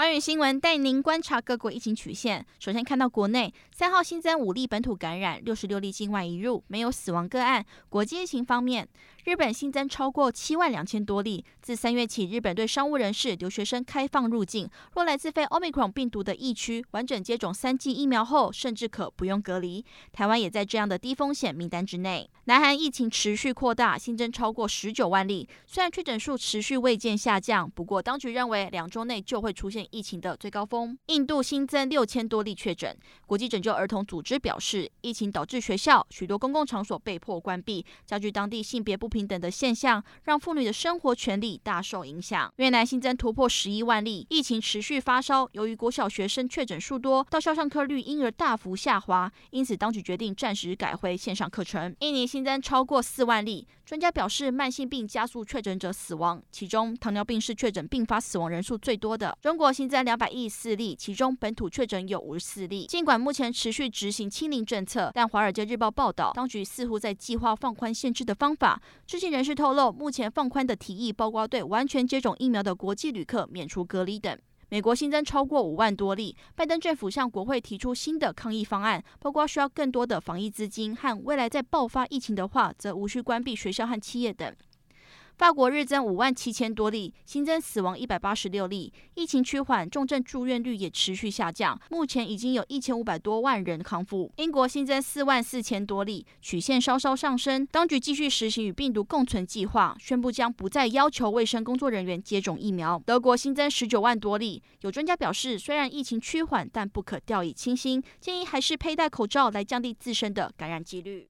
华语新闻带您观察各国疫情曲线。首先看到国内，三号新增五例本土感染，六十六例境外移入，没有死亡个案。国际疫情方面，日本新增超过七万两千多例。自三月起，日本对商务人士、留学生开放入境，若来自非 Omicron 病毒的疫区，完整接种三剂疫苗后，甚至可不用隔离。台湾也在这样的低风险名单之内。南韩疫情持续扩大，新增超过十九万例，虽然确诊数持续未见下降，不过当局认为两周内就会出现疫情的最高峰。印度新增六千多例确诊，国际拯救儿童组织表示，疫情导致学校许多公共场所被迫关闭，加剧当地性别不平等的现象，让妇女的生活权利大受影响。越南新增突破十一万例，疫情持续发烧。由于国小学生确诊数多，到校上课率因而大幅下滑，因此当局决定暂时改回线上课程。印尼新增超过四万例，专家表示，慢性病加速确诊者死亡，其中糖尿病是确诊并发死亡人数最多的。中国新增两百一十四例，其中本土确诊有五十四例。尽管目前持续执行清零政策，但《华尔街日报》报道，当局似乎在计划放宽限制的方法。知情人士透露，目前放宽的提议包括对完全接种疫苗的国际旅客免除隔离等。美国新增超过五万多例，拜登政府向国会提出新的抗疫方案，包括需要更多的防疫资金和未来再爆发疫情的话，则无需关闭学校和企业等。法国日增五万七千多例，新增死亡一百八十六例，疫情趋缓，重症住院率也持续下降，目前已经有一千五百多万人康复。英国新增四万四千多例，曲线稍稍上升，当局继续实行与病毒共存计划，宣布将不再要求卫生工作人员接种疫苗。德国新增十九万多例，有专家表示，虽然疫情趋缓，但不可掉以轻心，建议还是佩戴口罩来降低自身的感染几率。